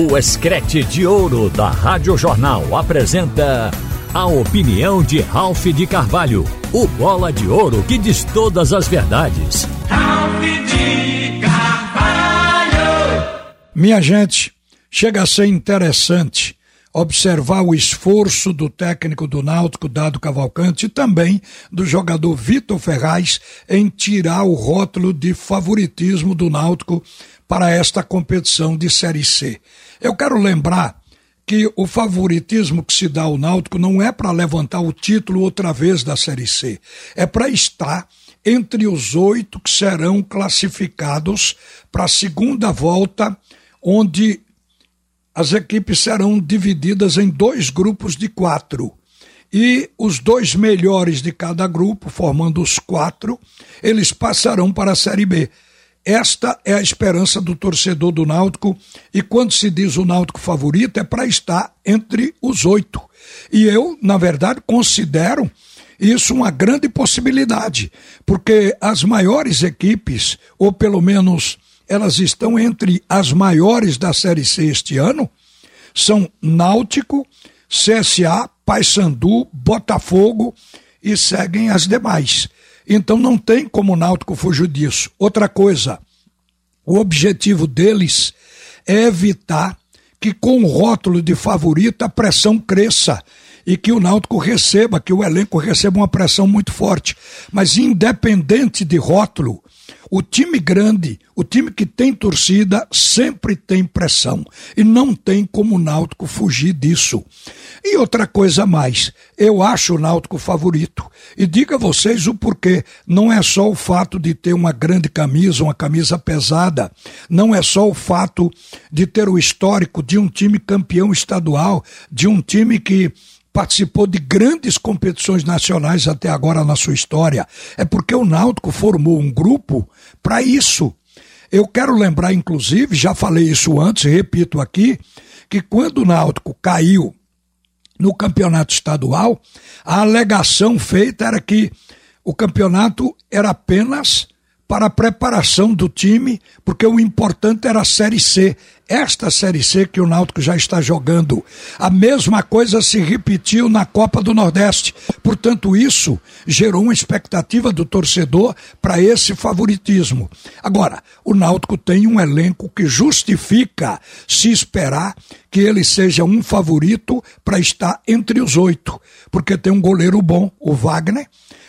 O Escrete de Ouro da Rádio Jornal apresenta a opinião de Ralph de Carvalho, o bola de ouro que diz todas as verdades. Ralph de Carvalho! Minha gente, chega a ser interessante observar o esforço do técnico do Náutico, Dado Cavalcante, e também do jogador Vitor Ferraz em tirar o rótulo de favoritismo do Náutico para esta competição de Série C. Eu quero lembrar que o favoritismo que se dá ao Náutico não é para levantar o título outra vez da Série C, é para estar entre os oito que serão classificados para a segunda volta, onde as equipes serão divididas em dois grupos de quatro. E os dois melhores de cada grupo, formando os quatro, eles passarão para a Série B. Esta é a esperança do torcedor do Náutico, e quando se diz o Náutico favorito, é para estar entre os oito. E eu, na verdade, considero isso uma grande possibilidade, porque as maiores equipes, ou pelo menos elas estão entre as maiores da Série C este ano, são Náutico, CSA, Paysandu, Botafogo e seguem as demais. Então não tem como o Náutico fugir disso. Outra coisa, o objetivo deles é evitar que com o rótulo de favorito a pressão cresça e que o Náutico receba, que o elenco receba uma pressão muito forte. Mas independente de rótulo, o time grande, o time que tem torcida, sempre tem pressão. E não tem como o Náutico fugir disso. E outra coisa mais, eu acho o Náutico favorito. E diga a vocês o porquê. Não é só o fato de ter uma grande camisa, uma camisa pesada. Não é só o fato de ter o histórico de um time campeão estadual, de um time que participou de grandes competições nacionais até agora na sua história. É porque o Náutico formou um grupo para isso. Eu quero lembrar, inclusive, já falei isso antes, repito aqui, que quando o Náutico caiu no campeonato estadual, a alegação feita era que o campeonato era apenas para a preparação do time, porque o importante era a Série C. Esta Série C que o Náutico já está jogando. A mesma coisa se repetiu na Copa do Nordeste. Portanto, isso gerou uma expectativa do torcedor para esse favoritismo. Agora, o Náutico tem um elenco que justifica se esperar que ele seja um favorito para estar entre os oito, porque tem um goleiro bom, o Wagner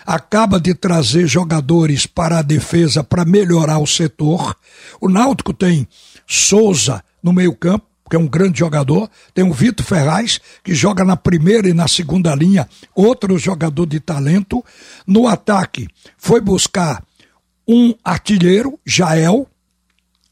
acaba de trazer jogadores para a defesa para melhorar o setor. O Náutico tem Souza no meio-campo, que é um grande jogador. Tem o Vitor Ferraz, que joga na primeira e na segunda linha, outro jogador de talento. No ataque, foi buscar um artilheiro, Jael,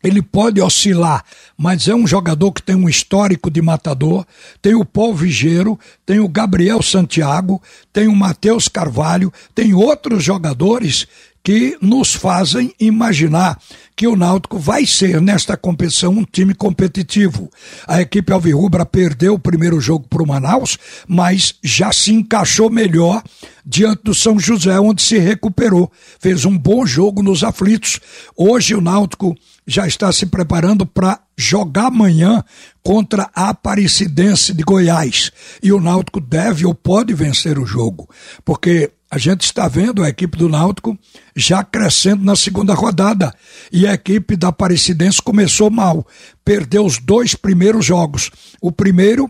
ele pode oscilar, mas é um jogador que tem um histórico de matador. Tem o Paul Vigeiro, tem o Gabriel Santiago, tem o Matheus Carvalho, tem outros jogadores que nos fazem imaginar que o Náutico vai ser nesta competição um time competitivo. A equipe Alvirrubra perdeu o primeiro jogo para o Manaus, mas já se encaixou melhor diante do São José, onde se recuperou. Fez um bom jogo nos aflitos. Hoje o Náutico já está se preparando para jogar amanhã contra a Aparecidense de Goiás. E o Náutico deve ou pode vencer o jogo, porque a gente está vendo a equipe do Náutico já crescendo na segunda rodada. E a equipe da Aparecidense começou mal. Perdeu os dois primeiros jogos. O primeiro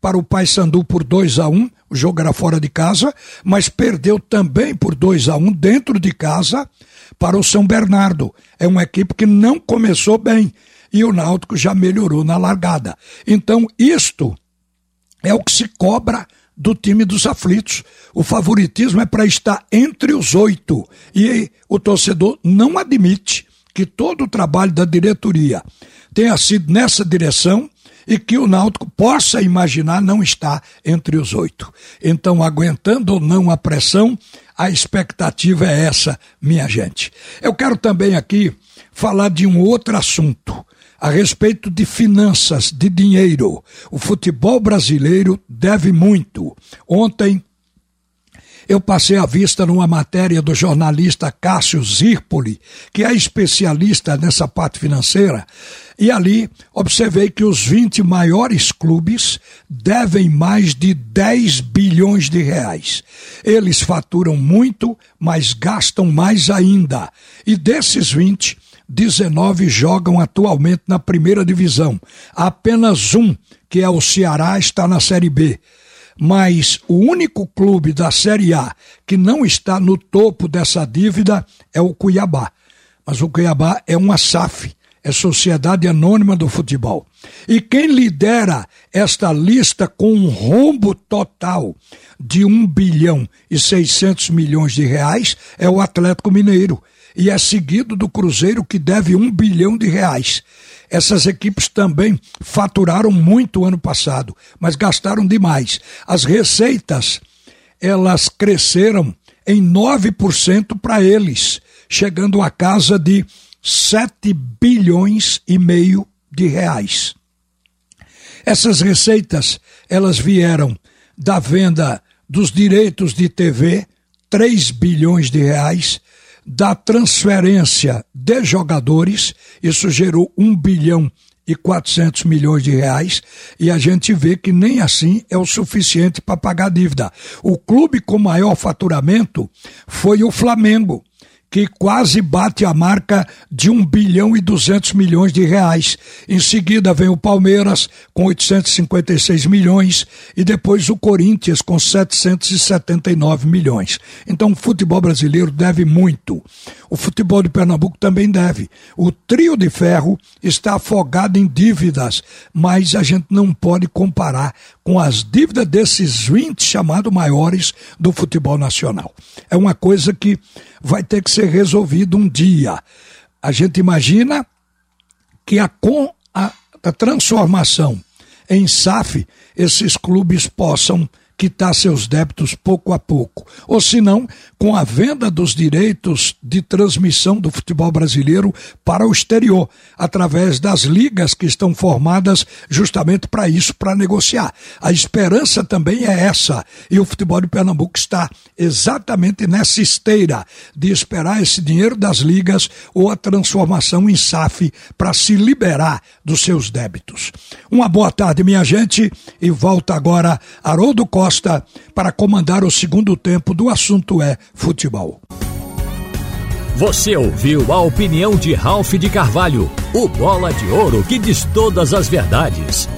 para o Paysandu por 2 a 1 um, o jogo era fora de casa, mas perdeu também por 2 a 1 um, dentro de casa para o São Bernardo. É uma equipe que não começou bem e o Náutico já melhorou na largada. Então, isto é o que se cobra do time dos aflitos. O favoritismo é para estar entre os oito. E o torcedor não admite que todo o trabalho da diretoria tenha sido nessa direção e que o Náutico possa imaginar não estar entre os oito. Então, aguentando ou não a pressão, a expectativa é essa, minha gente. Eu quero também aqui falar de um outro assunto a respeito de finanças, de dinheiro. O futebol brasileiro deve muito. Ontem eu passei a vista numa matéria do jornalista Cássio Zirpoli, que é especialista nessa parte financeira, e ali observei que os 20 maiores clubes devem mais de 10 bilhões de reais. Eles faturam muito, mas gastam mais ainda. E desses 20, 19 jogam atualmente na primeira divisão. Apenas um, que é o Ceará, está na Série B mas o único clube da Série A que não está no topo dessa dívida é o Cuiabá. Mas o Cuiabá é uma SAF, é Sociedade Anônima do Futebol. E quem lidera esta lista com um rombo total de 1 bilhão e 600 milhões de reais é o Atlético Mineiro. E é seguido do Cruzeiro, que deve 1 bilhão de reais. Essas equipes também faturaram muito ano passado, mas gastaram demais. As receitas, elas cresceram em 9% para eles, chegando a casa de 7 bilhões e meio de reais. Essas receitas, elas vieram da venda dos direitos de TV, 3 bilhões de reais, da transferência de jogadores, isso gerou 1 bilhão e 400 milhões de reais, e a gente vê que nem assim é o suficiente para pagar a dívida. O clube com maior faturamento foi o Flamengo, que quase bate a marca de 1 bilhão e 200 milhões de reais. Em seguida vem o Palmeiras com 856 milhões e depois o Corinthians com 779 milhões. Então o futebol brasileiro deve muito. O futebol de Pernambuco também deve. O trio de ferro está afogado em dívidas, mas a gente não pode comparar com as dívidas desses 20 chamados maiores do futebol nacional. É uma coisa que vai ter que ser resolvido um dia. A gente imagina que a, com a, a transformação em SAF, esses clubes possam quitar seus débitos pouco a pouco. Ou se não, com a venda dos direitos de transmissão do futebol brasileiro para o exterior, através das ligas que estão formadas justamente para isso, para negociar. A esperança também é essa. E o futebol de Pernambuco está exatamente nessa esteira de esperar esse dinheiro das ligas ou a transformação em SAF para se liberar dos seus débitos. Uma boa tarde, minha gente, e volta agora Haroldo Costa Costa para comandar o segundo tempo do assunto é futebol. Você ouviu a opinião de Ralph de Carvalho, o bola de ouro que diz todas as verdades.